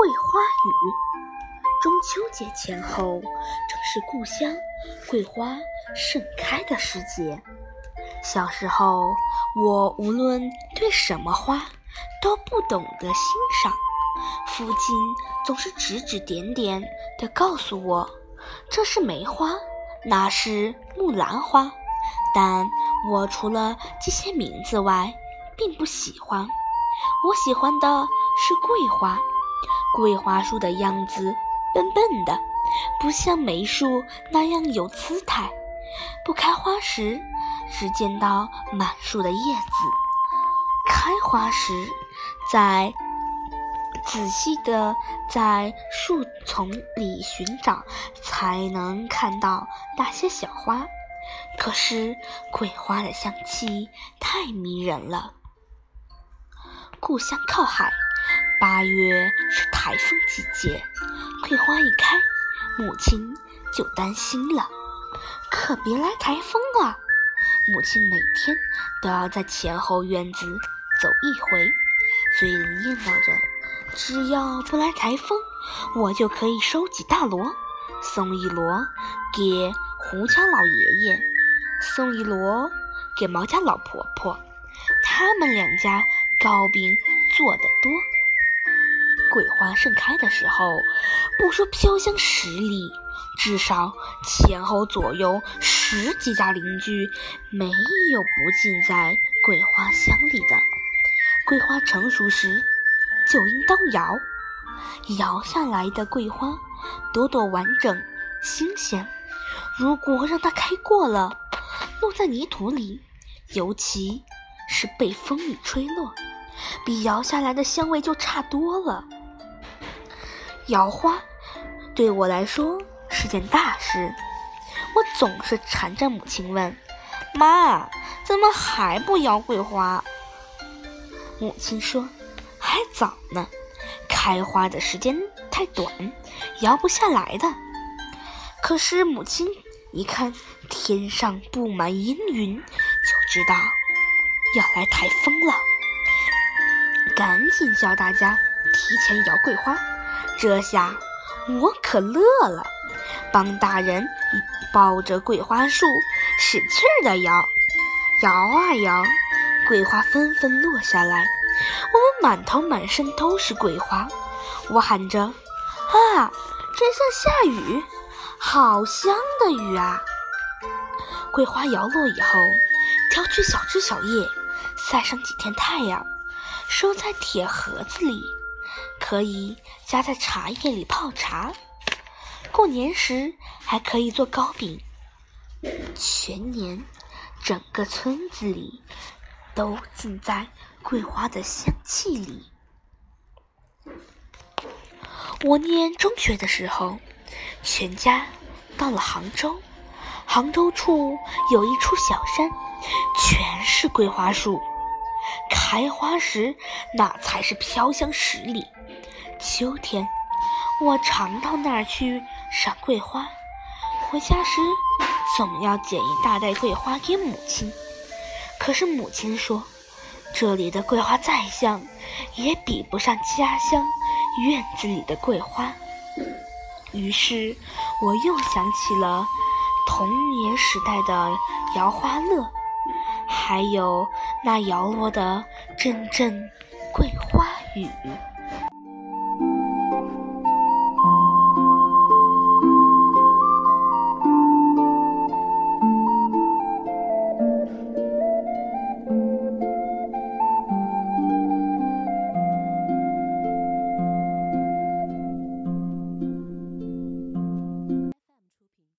桂花雨。中秋节前后，正是故乡桂花盛开的时节。小时候，我无论对什么花都不懂得欣赏，父亲总是指指点点地告诉我：“这是梅花，那是木兰花。”但我除了这些名字外，并不喜欢。我喜欢的是桂花，桂花树的样子笨笨的，不像梅树那样有姿态。不开花时，只见到满树的叶子；开花时，在仔细的在树丛里寻找，才能看到那些小花。可是桂花的香气太迷人了。故乡靠海，八月是台风季节，桂花一开，母亲就担心了，可别来台风啊！母亲每天都要在前后院子走一回，嘴里念叨着：“只要不来台风，我就可以收几大箩，送一箩给胡家老爷爷。”送一箩给毛家老婆婆，他们两家糕饼做得多。桂花盛开的时候，不说飘香十里，至少前后左右十几家邻居没有不浸在桂花香里的。桂花成熟时，就应当摇，摇下来的桂花朵朵完整新鲜。如果让它开过了，落在泥土里，尤其是被风雨吹落，比摇下来的香味就差多了。摇花对我来说是件大事，我总是缠着母亲问：“妈，怎么还不摇桂花？”母亲说：“还早呢，开花的时间太短，摇不下来的。”可是母亲。一看天上布满阴云，就知道要来台风了。赶紧叫大家提前摇桂花。这下我可乐了，帮大人抱着桂花树使劲儿地摇，摇啊摇，桂花纷纷落下来。我们满头满身都是桂花，我喊着：“啊，真像下雨！”好香的雨啊！桂花摇落以后，挑去小枝小叶，晒上几天太阳，收在铁盒子里，可以加在茶叶里泡茶。过年时还可以做糕饼。全年，整个村子里都浸在桂花的香气里。我念中学的时候。全家到了杭州，杭州处有一处小山，全是桂花树，开花时那才是飘香十里。秋天，我常到那儿去赏桂花，回家时总要捡一大袋桂花给母亲。可是母亲说，这里的桂花再香，也比不上家乡院子里的桂花。于是，我又想起了童年时代的摇花乐，还有那摇落的阵阵桂花雨。